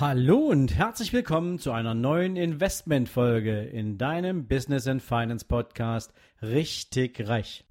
Hallo und herzlich willkommen zu einer neuen Investmentfolge in deinem Business and Finance Podcast Richtig Reich.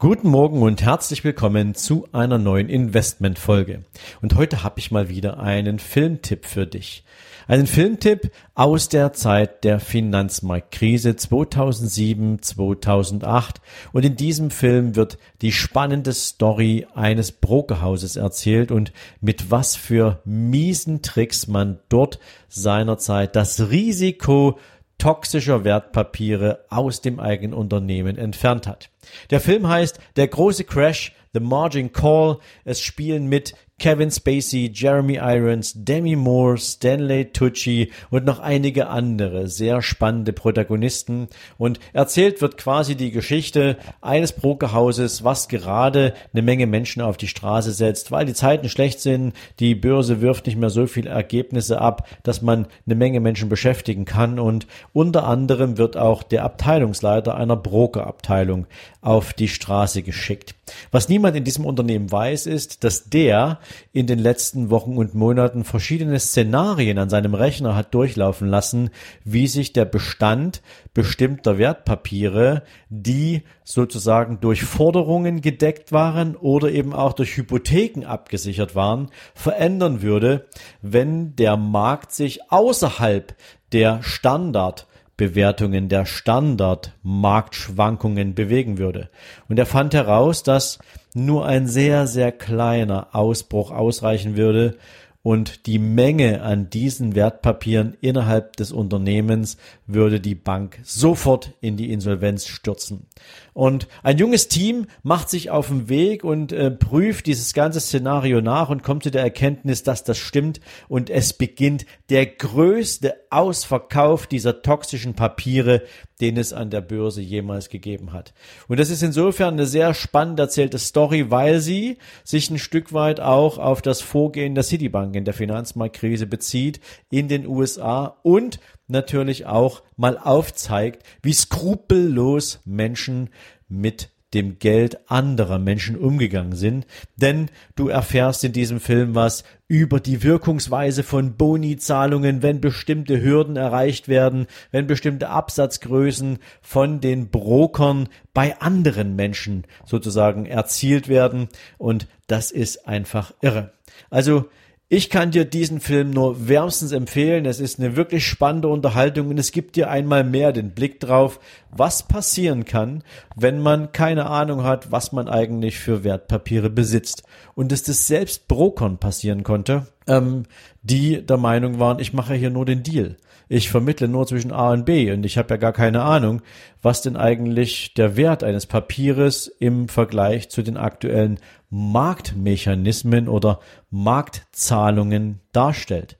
Guten Morgen und herzlich willkommen zu einer neuen Investmentfolge. Und heute habe ich mal wieder einen Filmtipp für dich. Einen Filmtipp aus der Zeit der Finanzmarktkrise 2007, 2008. Und in diesem Film wird die spannende Story eines Brokerhauses erzählt und mit was für miesen Tricks man dort seinerzeit das Risiko toxischer Wertpapiere aus dem eigenen Unternehmen entfernt hat. Der Film heißt Der große Crash, The Margin Call. Es spielen mit Kevin Spacey, Jeremy Irons, Demi Moore, Stanley Tucci und noch einige andere sehr spannende Protagonisten. Und erzählt wird quasi die Geschichte eines Brokerhauses, was gerade eine Menge Menschen auf die Straße setzt, weil die Zeiten schlecht sind, die Börse wirft nicht mehr so viele Ergebnisse ab, dass man eine Menge Menschen beschäftigen kann. Und unter anderem wird auch der Abteilungsleiter einer Brokerabteilung auf die Straße geschickt. Was niemand in diesem Unternehmen weiß, ist, dass der in den letzten Wochen und Monaten verschiedene Szenarien an seinem Rechner hat durchlaufen lassen, wie sich der Bestand bestimmter Wertpapiere, die sozusagen durch Forderungen gedeckt waren oder eben auch durch Hypotheken abgesichert waren, verändern würde, wenn der Markt sich außerhalb der Standard Bewertungen der Standardmarktschwankungen bewegen würde. Und er fand heraus, dass nur ein sehr, sehr kleiner Ausbruch ausreichen würde, und die Menge an diesen Wertpapieren innerhalb des Unternehmens würde die Bank sofort in die Insolvenz stürzen. Und ein junges Team macht sich auf den Weg und äh, prüft dieses ganze Szenario nach und kommt zu der Erkenntnis, dass das stimmt und es beginnt der größte Ausverkauf dieser toxischen Papiere, den es an der Börse jemals gegeben hat. Und das ist insofern eine sehr spannend erzählte Story, weil sie sich ein Stück weit auch auf das Vorgehen der Citibank in der Finanzmarktkrise bezieht in den USA und natürlich auch mal aufzeigt, wie skrupellos Menschen mit dem Geld anderer Menschen umgegangen sind, denn du erfährst in diesem Film was über die Wirkungsweise von Boni-Zahlungen, wenn bestimmte Hürden erreicht werden, wenn bestimmte Absatzgrößen von den Brokern bei anderen Menschen sozusagen erzielt werden und das ist einfach irre. Also ich kann dir diesen Film nur wärmstens empfehlen. Es ist eine wirklich spannende Unterhaltung und es gibt dir einmal mehr den Blick drauf, was passieren kann, wenn man keine Ahnung hat, was man eigentlich für Wertpapiere besitzt. Und dass das selbst Brokern passieren konnte, ähm, die der Meinung waren, ich mache hier nur den Deal. Ich vermittle nur zwischen A und B und ich habe ja gar keine Ahnung, was denn eigentlich der Wert eines Papieres im Vergleich zu den aktuellen Marktmechanismen oder Marktzahlungen darstellt.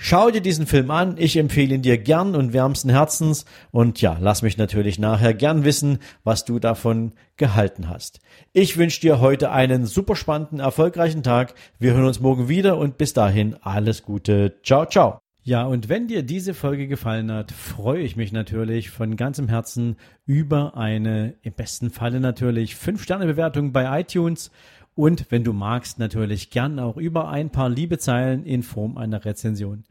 Schau dir diesen Film an, ich empfehle ihn dir gern und wärmsten Herzens und ja, lass mich natürlich nachher gern wissen, was du davon gehalten hast. Ich wünsche dir heute einen super spannenden, erfolgreichen Tag. Wir hören uns morgen wieder und bis dahin alles Gute. Ciao, ciao. Ja, und wenn dir diese Folge gefallen hat, freue ich mich natürlich von ganzem Herzen über eine, im besten Falle natürlich, 5-Sterne-Bewertung bei iTunes und wenn du magst, natürlich gern auch über ein paar liebe Zeilen in Form einer Rezension.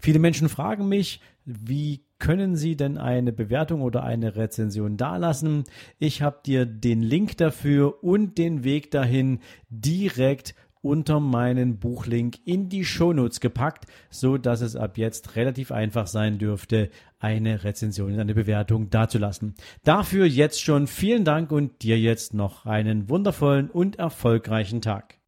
Viele Menschen fragen mich, wie können Sie denn eine Bewertung oder eine Rezension dalassen? Ich habe dir den Link dafür und den Weg dahin direkt unter meinen Buchlink in die Shownotes gepackt, so dass es ab jetzt relativ einfach sein dürfte, eine Rezension, eine Bewertung dazulassen. Dafür jetzt schon vielen Dank und dir jetzt noch einen wundervollen und erfolgreichen Tag.